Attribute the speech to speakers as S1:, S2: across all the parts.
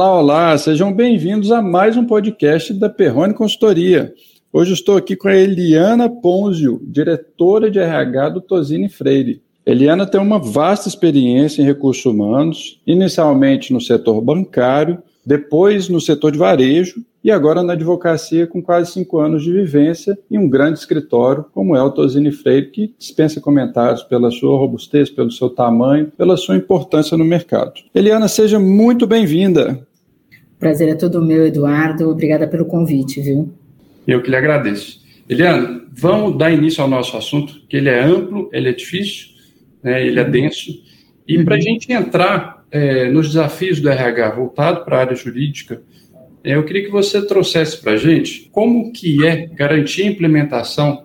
S1: Olá, olá, sejam bem-vindos a mais um podcast da Perrone Consultoria. Hoje estou aqui com a Eliana Ponzio, diretora de RH do Tosini Freire. Eliana tem uma vasta experiência em recursos humanos, inicialmente no setor bancário, depois no setor de varejo e agora na advocacia com quase cinco anos de vivência em um grande escritório como é o Tosini Freire, que dispensa comentários pela sua robustez, pelo seu tamanho, pela sua importância no mercado. Eliana, seja muito bem-vinda.
S2: Prazer é todo meu, Eduardo. Obrigada pelo convite, viu?
S1: Eu que lhe agradeço. Eliana, vamos dar início ao nosso assunto, que ele é amplo, ele é difícil, né, ele é denso. E uhum. para a gente entrar é, nos desafios do RH voltado para a área jurídica, é, eu queria que você trouxesse para a gente como que é garantir a implementação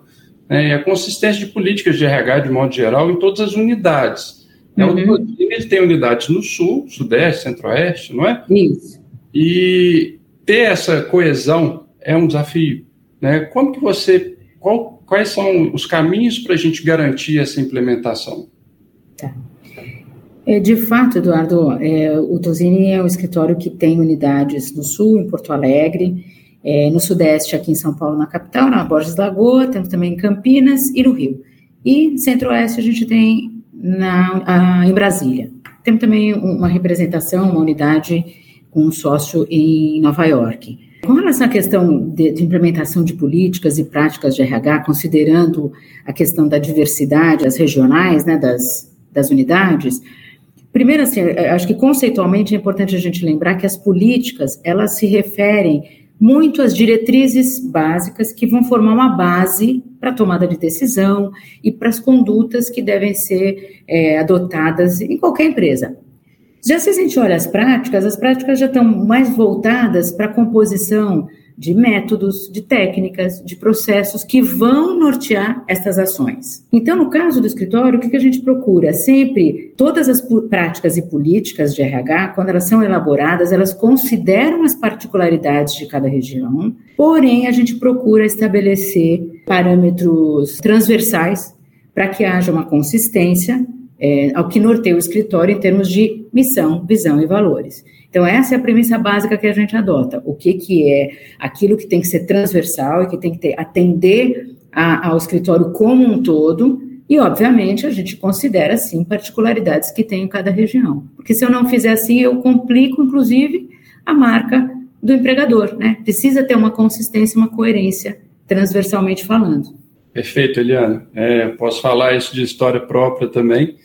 S1: né, e a consistência de políticas de RH de modo geral em todas as unidades. É, uhum. Ele tem unidades no sul, sudeste, centro-oeste, não é?
S2: Isso.
S1: E ter essa coesão é um desafio. Né? Como que você, qual, quais são os caminhos para a gente garantir essa implementação?
S2: Tá. É, de fato, Eduardo, é, o Tosini é um escritório que tem unidades no Sul, em Porto Alegre, é, no Sudeste, aqui em São Paulo, na capital, na Borges Lagoa, temos também em Campinas e no Rio. E Centro-Oeste a gente tem na, a, em Brasília. Temos também uma representação, uma unidade com um sócio em Nova York. Com relação à questão de, de, implementação de políticas e práticas de RH, considerando a questão da diversidade, as regionais, né, das, das unidades, primeiro, assim, acho que conceitualmente é importante a gente lembrar que as políticas, elas se referem muito às diretrizes básicas que vão formar uma base para a tomada de decisão e para as condutas que devem ser é, adotadas em qualquer empresa. Já se a gente olha as práticas, as práticas já estão mais voltadas para a composição de métodos, de técnicas, de processos que vão nortear essas ações. Então, no caso do escritório, o que a gente procura? Sempre, todas as práticas e políticas de RH, quando elas são elaboradas, elas consideram as particularidades de cada região, porém, a gente procura estabelecer parâmetros transversais para que haja uma consistência é, ao que norteia o escritório em termos de missão, visão e valores. Então, essa é a premissa básica que a gente adota. O que, que é aquilo que tem que ser transversal e que tem que ter, atender a, ao escritório como um todo, e, obviamente, a gente considera, sim, particularidades que tem em cada região. Porque se eu não fizer assim, eu complico, inclusive, a marca do empregador, né? Precisa ter uma consistência, uma coerência, transversalmente falando.
S1: Perfeito, Eliana. É, posso falar isso de história própria também.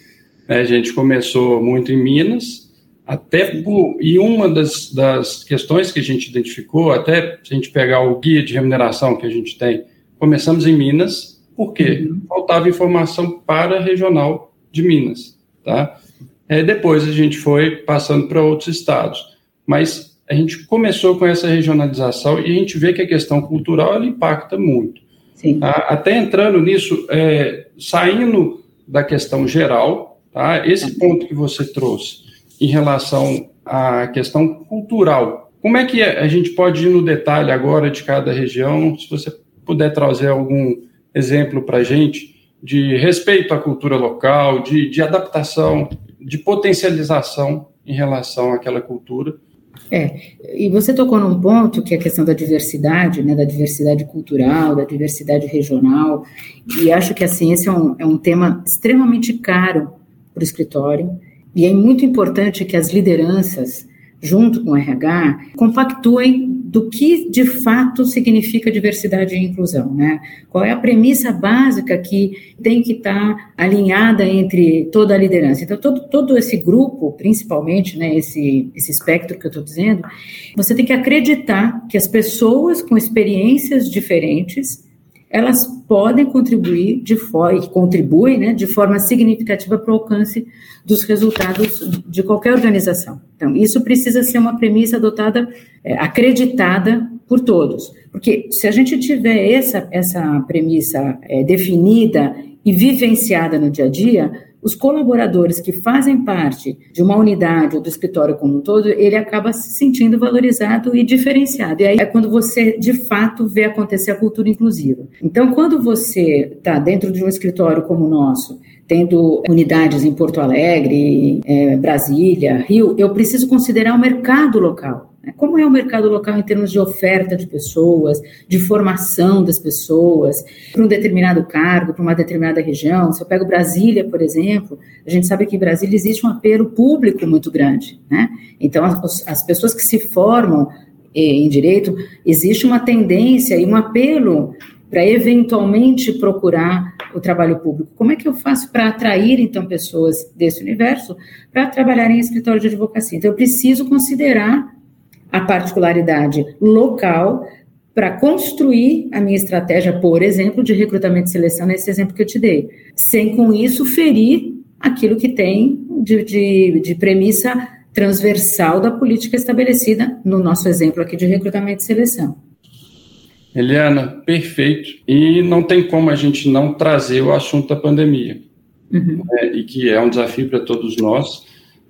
S1: É, a gente começou muito em Minas, até por, e uma das, das questões que a gente identificou, até se a gente pegar o guia de remuneração que a gente tem, começamos em Minas, porque uhum. faltava informação para a regional de Minas, tá? É, depois a gente foi passando para outros estados, mas a gente começou com essa regionalização e a gente vê que a questão cultural ela impacta muito. Tá? Até entrando nisso, é, saindo da questão geral, Tá? Esse ponto que você trouxe em relação à questão cultural, como é que a gente pode ir no detalhe agora de cada região? Se você puder trazer algum exemplo para a gente de respeito à cultura local, de, de adaptação, de potencialização em relação àquela cultura.
S2: É, e você tocou num ponto que é a questão da diversidade, né, da diversidade cultural, da diversidade regional, e acho que assim, esse é um, é um tema extremamente caro para o escritório. E é muito importante que as lideranças, junto com o RH, compactuem do que de fato significa diversidade e inclusão, né? Qual é a premissa básica que tem que estar alinhada entre toda a liderança? Então, todo, todo esse grupo, principalmente, né, esse, esse espectro que eu estou dizendo, você tem que acreditar que as pessoas com experiências diferentes elas podem contribuir de forma, contribuem, né, de forma significativa para o alcance dos resultados de qualquer organização. Então, isso precisa ser uma premissa adotada, é, acreditada por todos, porque se a gente tiver essa, essa premissa é, definida e vivenciada no dia a dia, os colaboradores que fazem parte de uma unidade ou do escritório como um todo, ele acaba se sentindo valorizado e diferenciado. E aí é quando você, de fato, vê acontecer a cultura inclusiva. Então, quando você está dentro de um escritório como o nosso, tendo unidades em Porto Alegre, é, Brasília, Rio, eu preciso considerar o mercado local. Como é o mercado local em termos de oferta de pessoas, de formação das pessoas, para um determinado cargo, para uma determinada região? Se eu pego Brasília, por exemplo, a gente sabe que em Brasília existe um apelo público muito grande. Né? Então, as, as pessoas que se formam eh, em direito, existe uma tendência e um apelo para eventualmente procurar o trabalho público. Como é que eu faço para atrair, então, pessoas desse universo para trabalhar em escritório de advocacia? Então, eu preciso considerar a particularidade local para construir a minha estratégia, por exemplo, de recrutamento e seleção, nesse exemplo que eu te dei, sem com isso ferir aquilo que tem de, de, de premissa transversal da política estabelecida no nosso exemplo aqui de recrutamento e seleção.
S1: Eliana, perfeito. E não tem como a gente não trazer o assunto da pandemia, uhum. né, e que é um desafio para todos nós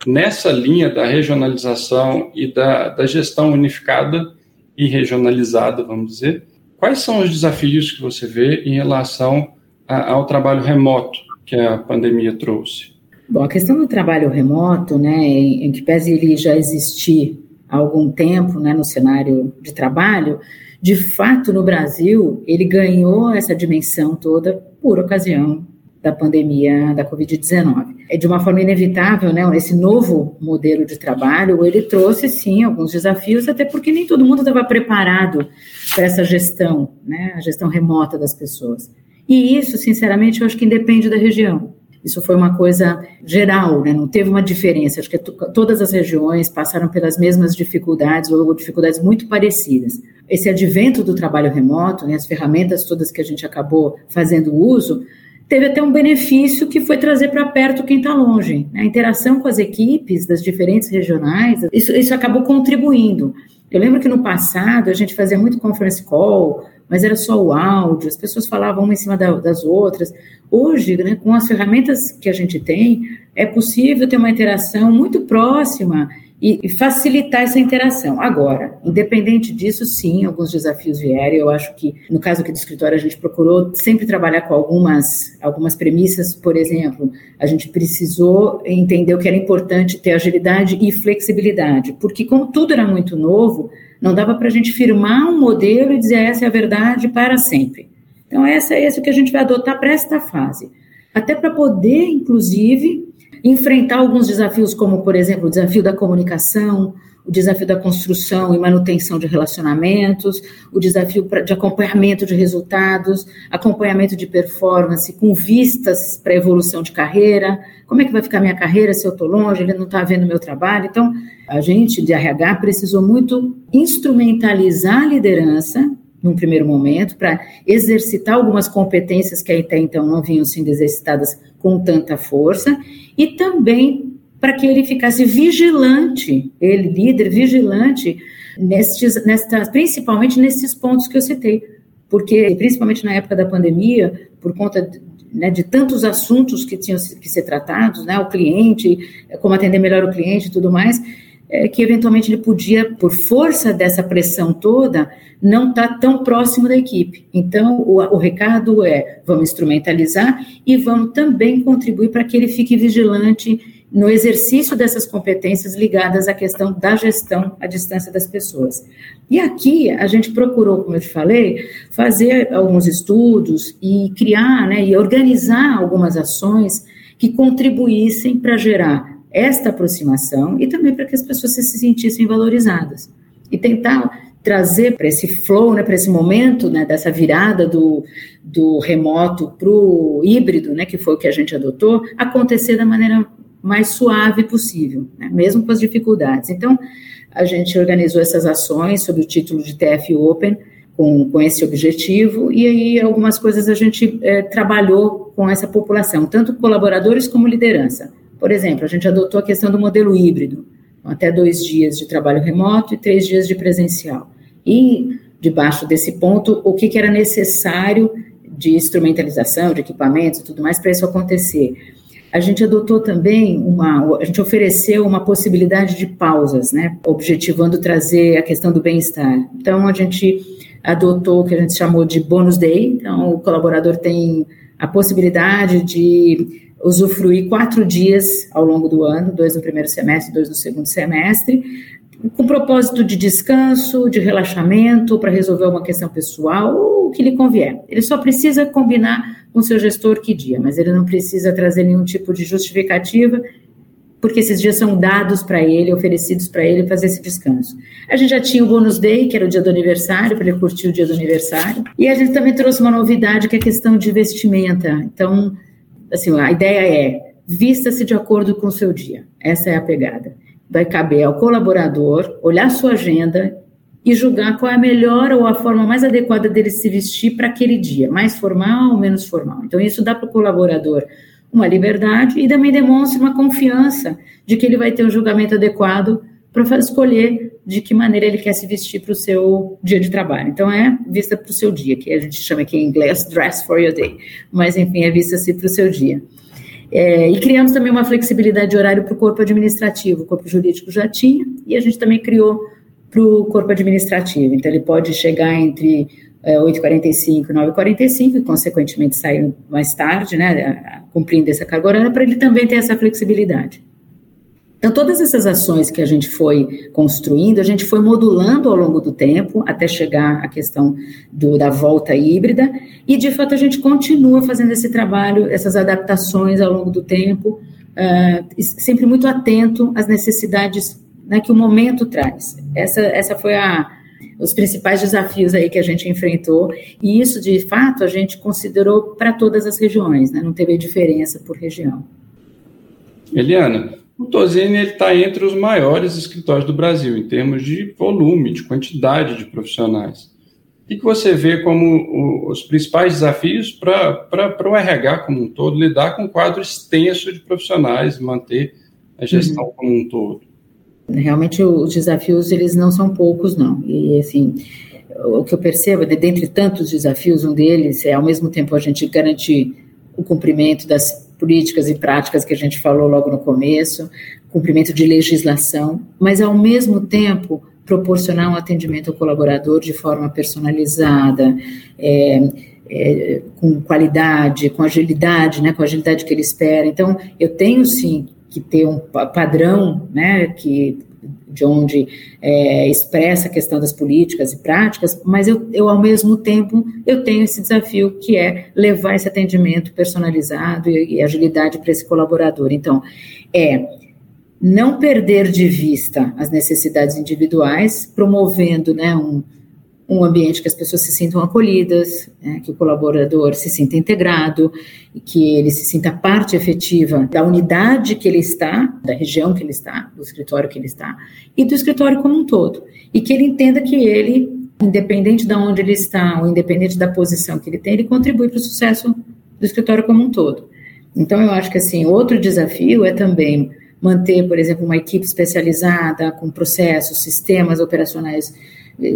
S1: nessa linha da regionalização e da, da gestão unificada e regionalizada, vamos dizer, quais são os desafios que você vê em relação a, ao trabalho remoto que a pandemia trouxe?
S2: Bom, a questão do trabalho remoto, né, em, em que pese ele já existir há algum tempo né, no cenário de trabalho, de fato, no Brasil, ele ganhou essa dimensão toda por ocasião da pandemia da Covid-19. É de uma forma inevitável, né? Esse novo modelo de trabalho, ele trouxe sim alguns desafios, até porque nem todo mundo estava preparado para essa gestão, né? A gestão remota das pessoas. E isso, sinceramente, eu acho que independe da região. Isso foi uma coisa geral, né? não teve uma diferença. Acho que todas as regiões passaram pelas mesmas dificuldades ou dificuldades muito parecidas. Esse advento do trabalho remoto, né? as ferramentas todas que a gente acabou fazendo uso, teve até um benefício que foi trazer para perto quem está longe. Né? A interação com as equipes das diferentes regionais, isso, isso acabou contribuindo. Eu lembro que no passado a gente fazia muito conference call, mas era só o áudio, as pessoas falavam uma em cima da, das outras. Hoje, né, com as ferramentas que a gente tem, é possível ter uma interação muito próxima e, facilitar essa interação. Agora, independente disso, sim, alguns desafios vieram. Eu acho que, no caso aqui do escritório, a gente procurou sempre trabalhar com algumas, algumas premissas. Por exemplo, a gente precisou entender o que era importante ter agilidade e flexibilidade, porque, como tudo era muito novo, não dava para a gente firmar um modelo e dizer essa é a verdade para sempre. Então, essa, esse é o que a gente vai adotar para esta fase. Até para poder, inclusive, enfrentar alguns desafios, como, por exemplo, o desafio da comunicação, o desafio da construção e manutenção de relacionamentos, o desafio de acompanhamento de resultados, acompanhamento de performance com vistas para evolução de carreira. Como é que vai ficar minha carreira se eu estou longe, ele não está vendo meu trabalho? Então, a gente de RH precisou muito instrumentalizar a liderança num primeiro momento, para exercitar algumas competências que até então não vinham sendo exercitadas com tanta força, e também para que ele ficasse vigilante, ele, líder, vigilante, nestes, nestas, principalmente nesses pontos que eu citei. Porque, principalmente na época da pandemia, por conta de, né, de tantos assuntos que tinham que ser tratados, né, o cliente, como atender melhor o cliente e tudo mais, é, que eventualmente ele podia, por força dessa pressão toda, não estar tá tão próximo da equipe. Então, o, o recado é: vamos instrumentalizar e vamos também contribuir para que ele fique vigilante no exercício dessas competências ligadas à questão da gestão à distância das pessoas. E aqui a gente procurou, como eu te falei, fazer alguns estudos e criar né, e organizar algumas ações que contribuíssem para gerar esta aproximação e também para que as pessoas se sentissem valorizadas. E tentar trazer para esse flow, né, para esse momento né, dessa virada do, do remoto para o híbrido, né, que foi o que a gente adotou, acontecer da maneira mais suave possível, né, mesmo com as dificuldades. Então, a gente organizou essas ações sob o título de TF Open, com, com esse objetivo, e aí algumas coisas a gente é, trabalhou com essa população, tanto colaboradores como liderança. Por exemplo, a gente adotou a questão do modelo híbrido, até dois dias de trabalho remoto e três dias de presencial. E, debaixo desse ponto, o que, que era necessário de instrumentalização, de equipamentos e tudo mais para isso acontecer. a gente adotou também uma, a gente ofereceu uma possibilidade de pausas, né, objetivando trazer a questão do bem-estar. Então, a gente adotou o que a gente chamou de bônus day, então o colaborador tem a possibilidade de usufruir quatro dias ao longo do ano, dois no primeiro semestre, dois no segundo semestre, com propósito de descanso, de relaxamento, para resolver uma questão pessoal, o que lhe convier. Ele só precisa combinar com seu gestor que dia, mas ele não precisa trazer nenhum tipo de justificativa, porque esses dias são dados para ele, oferecidos para ele fazer esse descanso. A gente já tinha o bônus day, que era o dia do aniversário, para ele curtir o dia do aniversário, e a gente também trouxe uma novidade, que é a questão de vestimenta. Então, assim, a ideia é, vista-se de acordo com o seu dia. Essa é a pegada vai caber ao colaborador olhar sua agenda e julgar qual é a melhor ou a forma mais adequada dele se vestir para aquele dia, mais formal ou menos formal. Então, isso dá para o colaborador uma liberdade e também demonstra uma confiança de que ele vai ter um julgamento adequado para escolher de que maneira ele quer se vestir para o seu dia de trabalho. Então, é vista para o seu dia, que a gente chama aqui em inglês dress for your day, mas enfim, é vista-se para o seu dia. É, e criamos também uma flexibilidade de horário para o corpo administrativo. O corpo jurídico já tinha, e a gente também criou para o corpo administrativo. Então, ele pode chegar entre é, 8h45 e 9h45, e, consequentemente, sair mais tarde, né, cumprindo essa carga horária, para ele também ter essa flexibilidade. Então, todas essas ações que a gente foi construindo, a gente foi modulando ao longo do tempo, até chegar à questão do, da volta híbrida, e de fato a gente continua fazendo esse trabalho, essas adaptações ao longo do tempo, uh, sempre muito atento às necessidades né, que o momento traz. Essa, essa foi a, os principais desafios aí que a gente enfrentou, e isso, de fato, a gente considerou para todas as regiões, né, não teve diferença por região.
S1: Eliana, o Tosini está entre os maiores escritórios do Brasil, em termos de volume, de quantidade de profissionais. O que, você vê como os principais desafios para o RH como um todo, lidar com um quadro extenso de profissionais, manter a gestão uhum. como um todo?
S2: Realmente os desafios eles não são poucos não e assim o que eu percebo de dentre tantos desafios um deles é ao mesmo tempo a gente garantir o cumprimento das políticas e práticas que a gente falou logo no começo, cumprimento de legislação, mas ao mesmo tempo proporcionar um atendimento ao colaborador de forma personalizada, é, é, com qualidade, com agilidade, né, com a agilidade que ele espera. Então, eu tenho sim que ter um padrão, né, que de onde é, expressa a questão das políticas e práticas, mas eu, eu, ao mesmo tempo, eu tenho esse desafio que é levar esse atendimento personalizado e, e agilidade para esse colaborador. Então, é não perder de vista as necessidades individuais, promovendo né, um, um ambiente que as pessoas se sintam acolhidas, né, que o colaborador se sinta integrado, que ele se sinta parte efetiva da unidade que ele está, da região que ele está, do escritório que ele está, e do escritório como um todo. E que ele entenda que ele, independente de onde ele está, ou independente da posição que ele tem, ele contribui para o sucesso do escritório como um todo. Então, eu acho que, assim, outro desafio é também manter, por exemplo, uma equipe especializada com processos, sistemas operacionais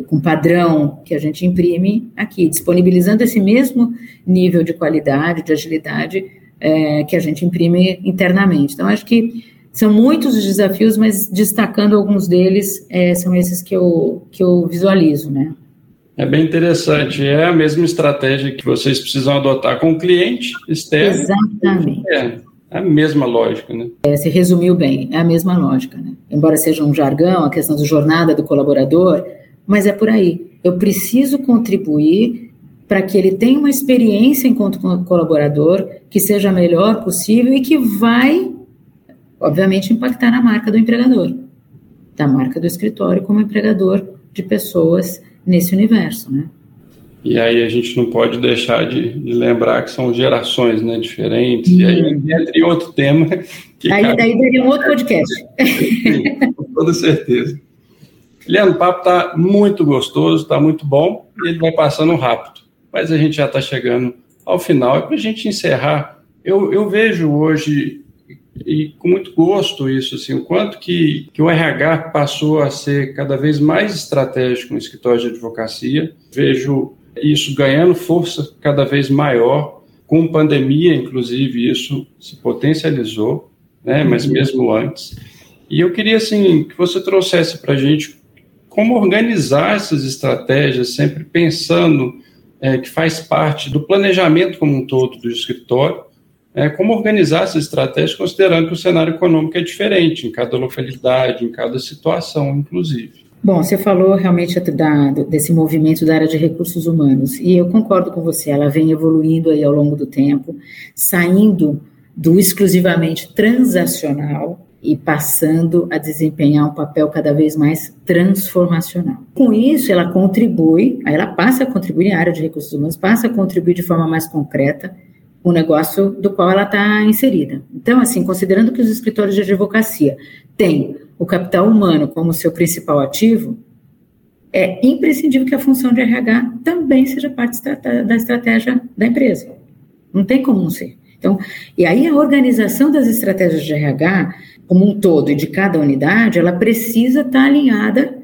S2: com padrão que a gente imprime aqui, disponibilizando esse mesmo nível de qualidade, de agilidade é, que a gente imprime internamente. Então, acho que são muitos os desafios, mas destacando alguns deles, é, são esses que eu, que eu visualizo, né?
S1: É bem interessante. É a mesma estratégia que vocês precisam adotar com o cliente externo.
S2: Exatamente.
S1: É, é a mesma lógica, né?
S2: É, se resumiu bem, é a mesma lógica, né? Embora seja um jargão, a questão da jornada do colaborador, mas é por aí. Eu preciso contribuir para que ele tenha uma experiência enquanto colaborador que seja a melhor possível e que vai, obviamente, impactar na marca do empregador, da marca do escritório como empregador de pessoas nesse universo, né?
S1: E aí a gente não pode deixar de, de lembrar que são gerações né, diferentes, e aí uhum. entra em outro tema.
S2: Que aí cabe... daí daria um outro podcast.
S1: Com toda certeza. Leandro, o papo está muito gostoso, está muito bom e ele vai passando rápido. Mas a gente já está chegando ao final. E para a gente encerrar, eu, eu vejo hoje, e com muito gosto isso, assim, o quanto que, que o RH passou a ser cada vez mais estratégico no escritório de advocacia. Vejo isso ganhando força cada vez maior. Com pandemia, inclusive, isso se potencializou, né? Mas mesmo antes. E eu queria, assim, que você trouxesse para a gente como organizar essas estratégias, sempre pensando é, que faz parte do planejamento como um todo do escritório, é, como organizar essas estratégias, considerando que o cenário econômico é diferente em cada localidade, em cada situação, inclusive.
S2: Bom, você falou realmente da, desse movimento da área de recursos humanos, e eu concordo com você, ela vem evoluindo aí ao longo do tempo, saindo do exclusivamente transacional e passando a desempenhar um papel cada vez mais transformacional. Com isso, ela contribui, ela passa a contribuir na área de recursos humanos, passa a contribuir de forma mais concreta o negócio do qual ela está inserida. Então, assim, considerando que os escritórios de advocacia têm o capital humano como seu principal ativo, é imprescindível que a função de RH também seja parte da estratégia da empresa. Não tem como não ser. Então, e aí a organização das estratégias de RH, como um todo e de cada unidade, ela precisa estar alinhada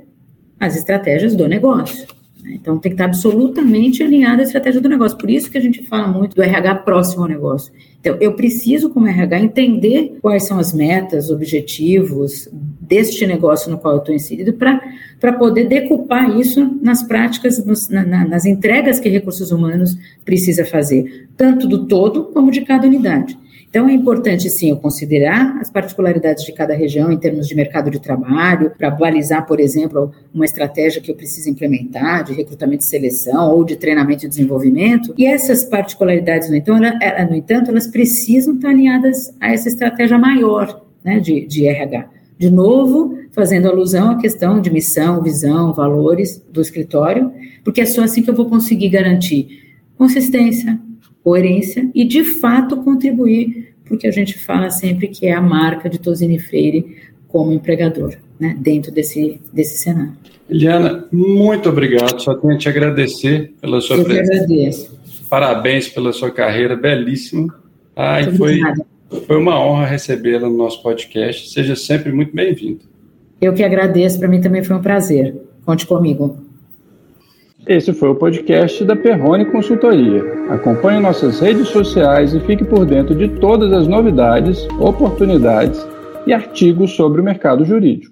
S2: às estratégias do negócio. Né? Então, tem que estar absolutamente alinhada à estratégia do negócio. Por isso que a gente fala muito do RH próximo ao negócio. Então, eu preciso, como RH, entender quais são as metas, objetivos deste negócio no qual eu estou inserido, para poder decupar isso nas práticas, nos, na, nas entregas que recursos humanos precisa fazer, tanto do todo como de cada unidade. Então, é importante, sim, considerar as particularidades de cada região em termos de mercado de trabalho, para balizar, por exemplo, uma estratégia que eu preciso implementar de recrutamento e seleção ou de treinamento e desenvolvimento. E essas particularidades, no entanto, ela, no entanto elas precisam estar alinhadas a essa estratégia maior né, de, de RH. De novo, fazendo alusão à questão de missão, visão, valores do escritório, porque é só assim que eu vou conseguir garantir consistência, coerência e, de fato, contribuir porque a gente fala sempre que é a marca de Tosini Freire como empregador, né, dentro desse, desse cenário.
S1: Eliana, muito obrigado. Só tenho a te agradecer pela sua
S2: Eu presença. Eu agradeço.
S1: Parabéns pela sua carreira belíssima. Ah, foi, foi uma honra recebê-la no nosso podcast. Seja sempre muito bem-vindo.
S2: Eu que agradeço. Para mim também foi um prazer. Conte comigo.
S3: Esse foi o podcast da Perrone Consultoria. Acompanhe nossas redes sociais e fique por dentro de todas as novidades, oportunidades e artigos sobre o mercado jurídico.